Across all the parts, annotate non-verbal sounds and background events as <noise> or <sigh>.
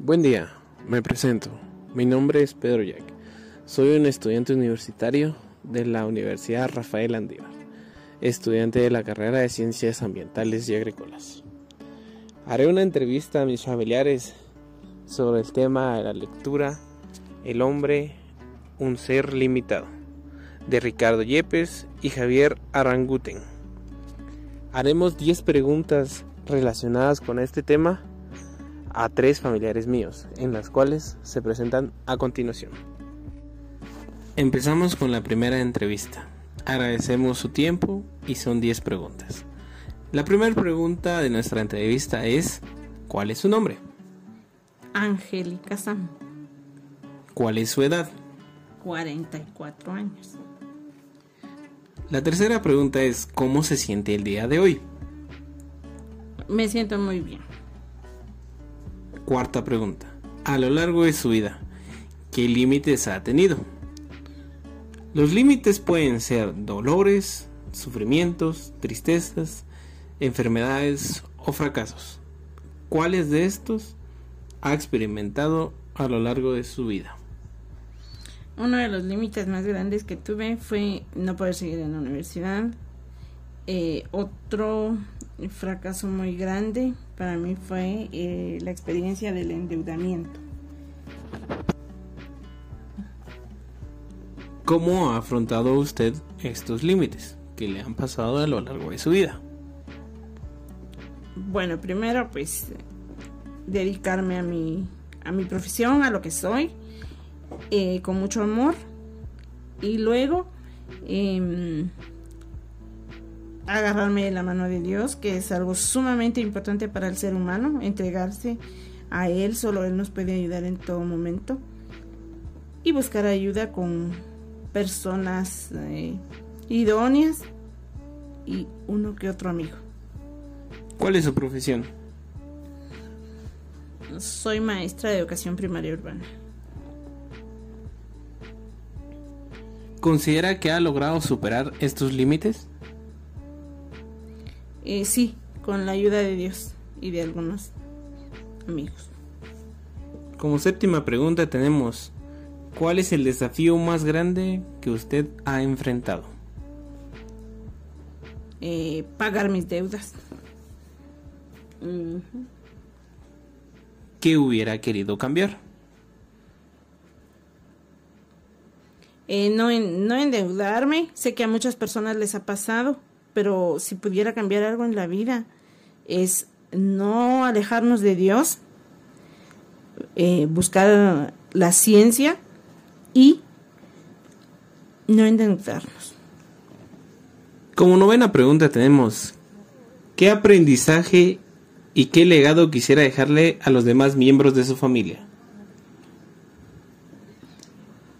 Buen día, me presento. Mi nombre es Pedro Jack. Soy un estudiante universitario de la Universidad Rafael Andívar, estudiante de la carrera de Ciencias Ambientales y Agrícolas. Haré una entrevista a mis familiares sobre el tema de la lectura El hombre, un ser limitado, de Ricardo Yepes y Javier Aranguten. Haremos 10 preguntas relacionadas con este tema a tres familiares míos, en las cuales se presentan a continuación. Empezamos con la primera entrevista. Agradecemos su tiempo y son 10 preguntas. La primera pregunta de nuestra entrevista es, ¿cuál es su nombre? Angélica Sam, ¿Cuál es su edad? 44 años. La tercera pregunta es, ¿cómo se siente el día de hoy? Me siento muy bien. Cuarta pregunta, a lo largo de su vida, ¿qué límites ha tenido? Los límites pueden ser dolores, sufrimientos, tristezas, enfermedades o fracasos. ¿Cuáles de estos ha experimentado a lo largo de su vida? Uno de los límites más grandes que tuve fue no poder seguir en la universidad. Eh, otro fracaso muy grande para mí fue eh, la experiencia del endeudamiento. ¿Cómo ha afrontado usted estos límites que le han pasado a lo largo de su vida? Bueno, primero pues dedicarme a mi, a mi profesión, a lo que soy, eh, con mucho amor. Y luego em, agarrarme de la mano de Dios, que es algo sumamente importante para el ser humano, entregarse a Él, solo Él nos puede ayudar en todo momento. Y buscar ayuda con personas eh, idóneas y uno que otro amigo. ¿Cuál es su profesión? Soy maestra de educación primaria urbana. ¿Considera que ha logrado superar estos límites? Sí, con la ayuda de Dios y de algunos amigos. Como séptima pregunta tenemos, ¿cuál es el desafío más grande que usted ha enfrentado? Eh, pagar mis deudas. ¿Qué hubiera querido cambiar? Eh, no, en- no endeudarme, sé que a muchas personas les ha pasado, pero si pudiera cambiar algo en la vida es no alejarnos de Dios, eh, buscar la ciencia y no endeudarnos. Como novena pregunta tenemos, ¿qué aprendizaje y qué legado quisiera dejarle a los demás miembros de su familia?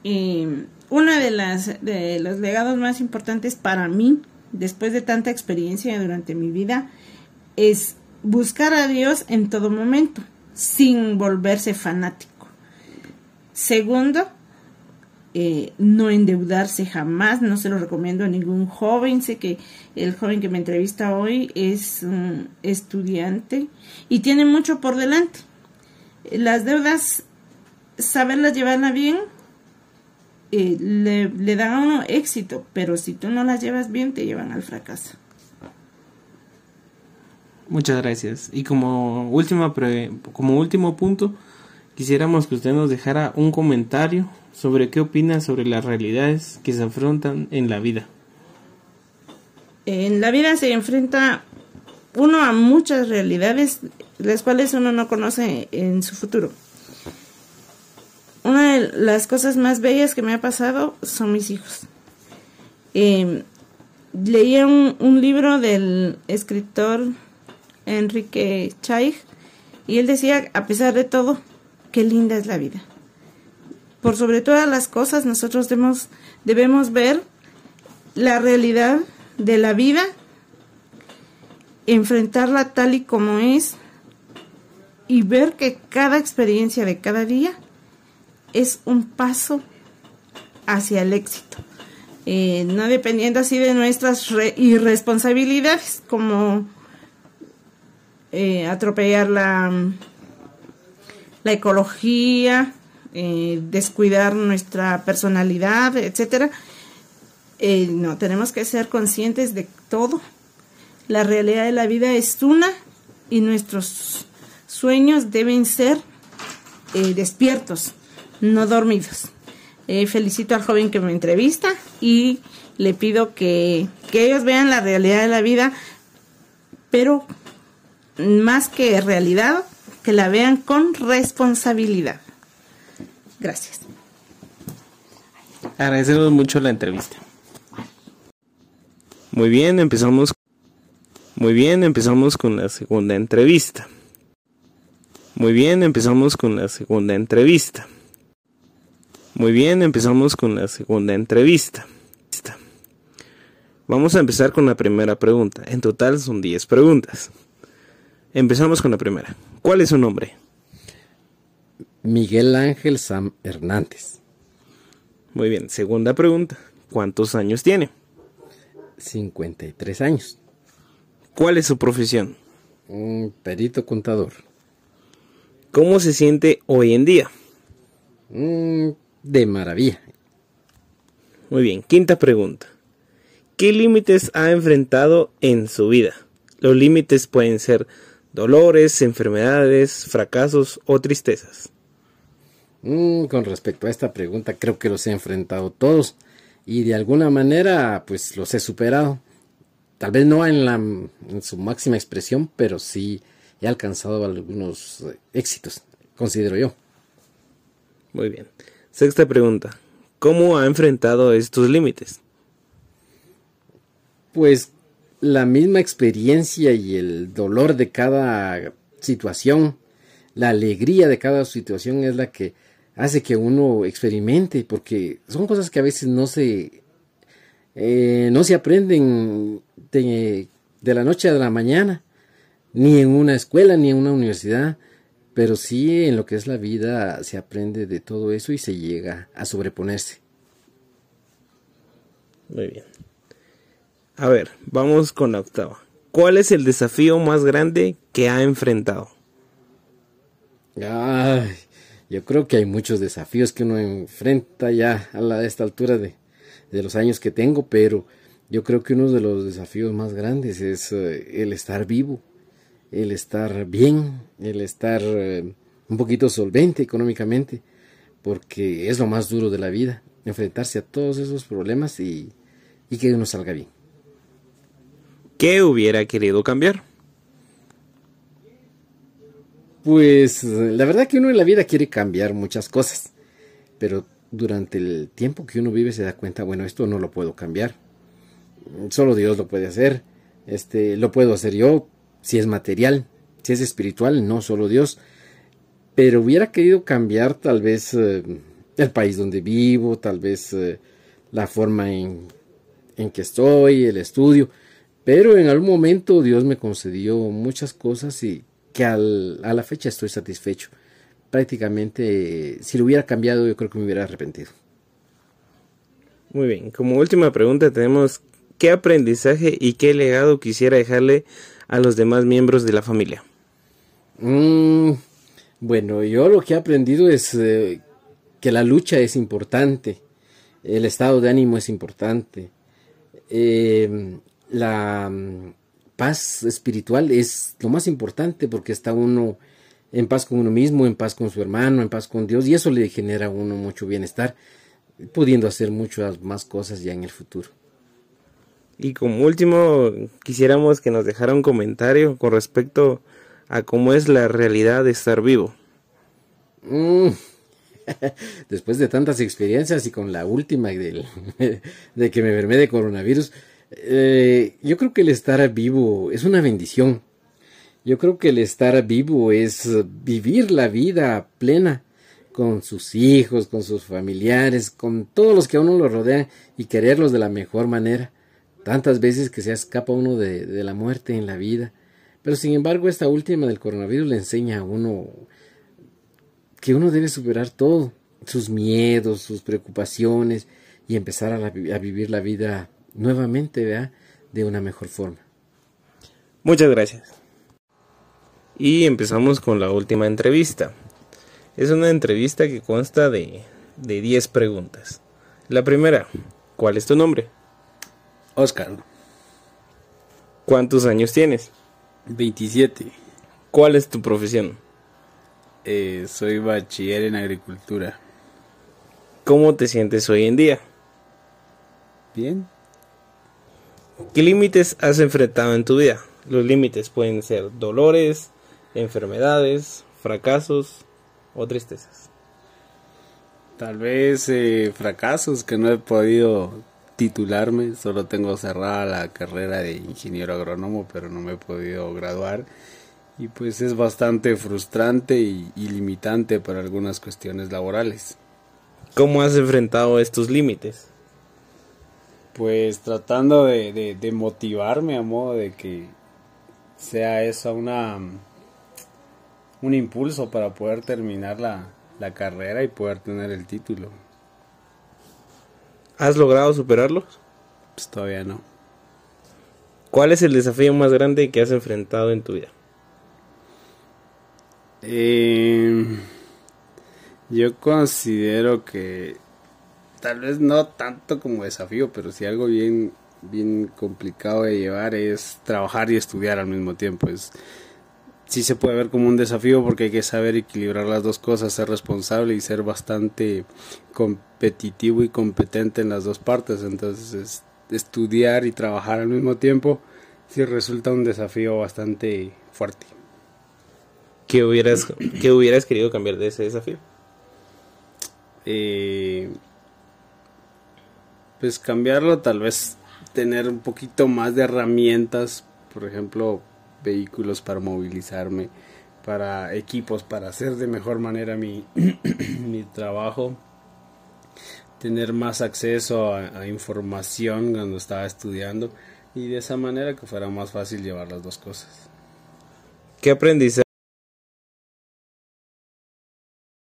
Eh, uno de, las, de los legados más importantes para mí, después de tanta experiencia durante mi vida, es buscar a Dios en todo momento, sin volverse fanático. Segundo, eh, no endeudarse jamás, no se lo recomiendo a ningún joven. Sé que el joven que me entrevista hoy es un estudiante y tiene mucho por delante. Las deudas, saberlas llevarla bien, eh, le, le dan a uno éxito, pero si tú no las llevas bien, te llevan al fracaso. Muchas gracias. Y como última pre- como último punto, quisiéramos que usted nos dejara un comentario sobre qué opina sobre las realidades que se afrontan en la vida. En la vida se enfrenta uno a muchas realidades, las cuales uno no conoce en su futuro. Una de las cosas más bellas que me ha pasado son mis hijos. Eh, leía un, libro del escritor Enrique Chaig y él decía, a pesar de todo, qué linda es la vida. Por sobre todas las cosas, nosotros debemos ver la realidad de la vida, enfrentarla tal y como es y ver que cada experiencia de cada día es un paso hacia el éxito. Eh, no dependiendo así de nuestras re- irresponsabilidades como eh, atropellar la, la ecología, eh, descuidar nuestra personalidad, etcétera. Eh, no, tenemos que ser conscientes de todo. La realidad de la vida es una y nuestros sueños deben ser despiertos, no dormidos. felicito al joven que me entrevista y le pido que, que ellos vean la realidad de la vida, pero más que realidad, que la vean con responsabilidad. Gracias. Agradecemos mucho la entrevista. Muy bien, empezamos. Muy bien, empezamos con la segunda entrevista. Muy bien, empezamos con la segunda entrevista. Muy bien, empezamos con la segunda entrevista. Vamos a empezar con la primera pregunta. En total son 10 preguntas. Empezamos con la primera. ¿Cuál es su nombre? Miguel Ángel Sam Hernández. Muy bien. Segunda pregunta. ¿Cuántos años tiene? 53 años. ¿Cuál es su profesión? Un perito contador. ¿Cómo se siente hoy en día? Mm, de maravilla. Muy bien. Quinta pregunta. ¿Qué límites ha enfrentado en su vida? Los límites pueden ser dolores, enfermedades, fracasos o tristezas. Mm, con respecto a esta pregunta, creo que los he enfrentado todos y de alguna manera pues los he superado. Tal vez no en, la, en su máxima expresión, pero sí he alcanzado algunos eh, éxitos, considero yo. Muy bien. Sexta pregunta. ¿Cómo ha enfrentado estos límites? Pues la misma experiencia y el dolor de cada situación, la alegría de cada situación es la que hace que uno experimente, porque son cosas que a veces no se, eh, no se aprenden de, de la noche a la mañana, ni en una escuela, ni en una universidad, pero sí en lo que es la vida se aprende de todo eso y se llega a sobreponerse. Muy bien. A ver, vamos con la octava. ¿Cuál es el desafío más grande que ha enfrentado? Ay, yo creo que hay muchos desafíos que uno enfrenta ya a, la, esta altura de, los años que tengo, pero yo creo que uno de los desafíos más grandes es eh, el estar vivo, el estar bien, el estar eh, un poquito solvente económicamente, porque es lo más duro de la vida, enfrentarse a todos esos problemas y, y que uno salga bien. ¿Qué hubiera querido cambiar? Pues la verdad que uno en la vida quiere cambiar muchas cosas, pero durante el tiempo que uno vive se da cuenta, bueno, esto no lo puedo cambiar. Solo Dios lo puede hacer. Este, lo puedo hacer yo si es material, si es espiritual, no solo Dios. Pero hubiera querido cambiar tal vez eh, el país donde vivo, tal vez eh, la forma en, en que estoy, el estudio. Pero en algún momento Dios me concedió muchas cosas y que a la fecha estoy satisfecho. Prácticamente, si lo hubiera cambiado, yo creo que me hubiera arrepentido. Muy bien, como última pregunta tenemos, ¿qué aprendizaje y qué legado quisiera dejarle a los demás miembros de la familia? Mm, bueno, yo lo que he aprendido es eh, que la lucha es importante, el estado de ánimo es importante, eh, la mm, paz espiritual es lo más importante porque está uno en paz con uno mismo, en paz con su hermano, en paz con Dios y eso le genera a uno mucho bienestar, pudiendo hacer muchas más cosas ya en el futuro. Y como último, quisiéramos que nos dejara un comentario con respecto a cómo es la realidad de estar vivo. Mm. <laughs> Después de tantas experiencias y con la última de, <laughs> de que me enfermé de coronavirus, eh, yo creo que el estar vivo es una bendición. Yo creo que el estar vivo es vivir la vida plena con sus hijos, con sus familiares, con todos los que a uno lo rodean y quererlos de la mejor manera. Tantas veces que se escapa uno de, de la muerte en la vida. Pero sin embargo, esta última del coronavirus le enseña a uno que uno debe superar todo, sus miedos, sus preocupaciones y empezar a, a vivir la vida nuevamente de una mejor forma. Muchas gracias. Y empezamos con la última entrevista. Es una entrevista que consta de, de 10 preguntas. La primera, ¿cuál es tu nombre? Oscar, ¿Cuántos años tienes? 27. ¿Cuál es tu profesión? Eh, soy bachiller en agricultura. ¿Cómo te sientes hoy en día? Bien. ¿Qué límites has enfrentado en tu vida? Los límites pueden ser dolores, enfermedades, fracasos o tristezas. Tal vez eh, fracasos que no he podido titularme. Solo tengo cerrada la carrera de ingeniero agrónomo, pero no me he podido graduar. Y pues es bastante frustrante y, y limitante para algunas cuestiones laborales. ¿Cómo has enfrentado estos límites? Pues tratando de, de, de motivarme a modo de que sea eso una un impulso para poder terminar la, la carrera y poder tener el título. ¿Has logrado superarlos? Pues todavía no. ¿Cuál es el desafío más grande que has enfrentado en tu vida? Eh, yo considero que tal vez no tanto como desafío, pero sí algo bien bien complicado de llevar es trabajar y estudiar al mismo tiempo. Es sí se puede ver como un desafío porque hay que saber equilibrar las dos cosas, ser responsable y ser bastante competitivo y competente en las dos partes. Entonces, es, estudiar y trabajar al mismo tiempo sí resulta un desafío bastante fuerte. ¿Qué hubieras, qué hubieras querido cambiar de ese desafío? Eh, pues cambiarlo, tal vez tener un poquito más de herramientas, por ejemplo, vehículos para movilizarme, para equipos para hacer de mejor manera mi, <clears throat> mi trabajo, tener más acceso a, a, información cuando estaba estudiando y de esa manera que fuera más fácil llevar las dos cosas. ¿Qué aprendizaje